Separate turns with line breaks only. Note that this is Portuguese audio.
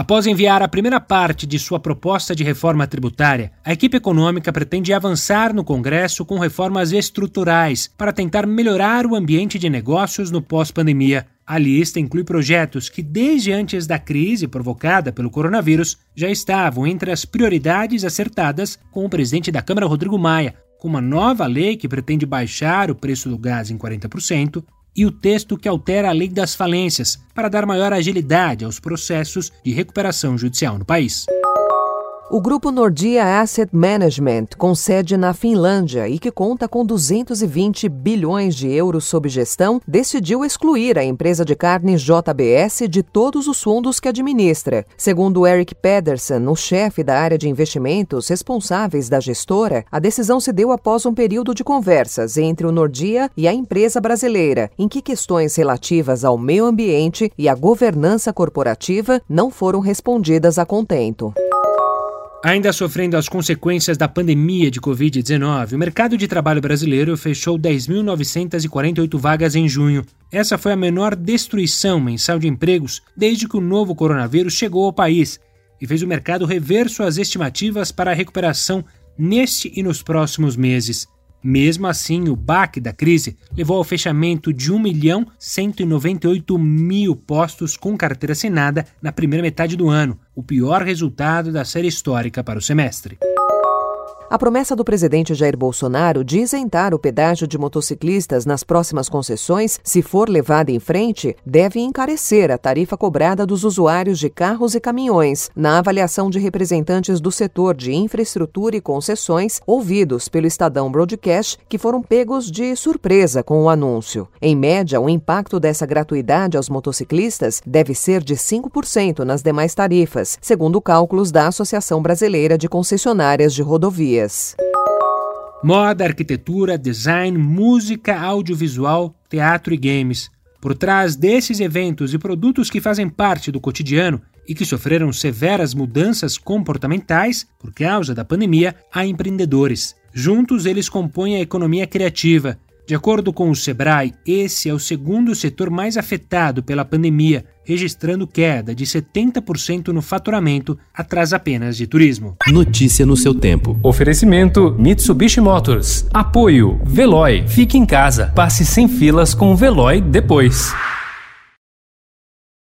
Após enviar a primeira parte de sua proposta de reforma tributária, a equipe econômica pretende avançar no Congresso com reformas estruturais para tentar melhorar o ambiente de negócios no pós-pandemia. A lista inclui projetos que, desde antes da crise provocada pelo coronavírus, já estavam entre as prioridades acertadas com o presidente da Câmara, Rodrigo Maia, como uma nova lei que pretende baixar o preço do gás em 40%, e o texto que altera a lei das falências para dar maior agilidade aos processos de recuperação judicial no país.
O grupo Nordia Asset Management, com sede na Finlândia e que conta com 220 bilhões de euros sob gestão, decidiu excluir a empresa de carne JBS de todos os fundos que administra. Segundo Eric Pedersen, o chefe da área de investimentos responsáveis da gestora, a decisão se deu após um período de conversas entre o Nordia e a empresa brasileira, em que questões relativas ao meio ambiente e à governança corporativa não foram respondidas a contento.
Ainda sofrendo as consequências da pandemia de Covid-19, o mercado de trabalho brasileiro fechou 10.948 vagas em junho. Essa foi a menor destruição mensal de empregos desde que o novo coronavírus chegou ao país e fez o mercado rever suas estimativas para a recuperação neste e nos próximos meses. Mesmo assim, o baque da crise levou ao fechamento de 1 milhão 198 mil postos com carteira assinada na primeira metade do ano, o pior resultado da série histórica para o semestre.
A promessa do presidente Jair Bolsonaro de isentar o pedágio de motociclistas nas próximas concessões, se for levada em frente, deve encarecer a tarifa cobrada dos usuários de carros e caminhões. Na avaliação de representantes do setor de infraestrutura e concessões, ouvidos pelo Estadão Broadcast, que foram pegos de surpresa com o anúncio. Em média, o impacto dessa gratuidade aos motociclistas deve ser de 5% nas demais tarifas, segundo cálculos da Associação Brasileira de Concessionárias de Rodovias dias.
Moda, arquitetura, design, música, audiovisual, teatro e games. Por trás desses eventos e produtos que fazem parte do cotidiano e que sofreram severas mudanças comportamentais por causa da pandemia, há empreendedores. Juntos, eles compõem a economia criativa. De acordo com o Sebrae, esse é o segundo setor mais afetado pela pandemia, registrando queda de 70% no faturamento, atrás apenas de turismo.
Notícia no seu tempo.
Oferecimento Mitsubishi Motors. Apoio Veloy. Fique em casa. Passe sem filas com o Veloy depois.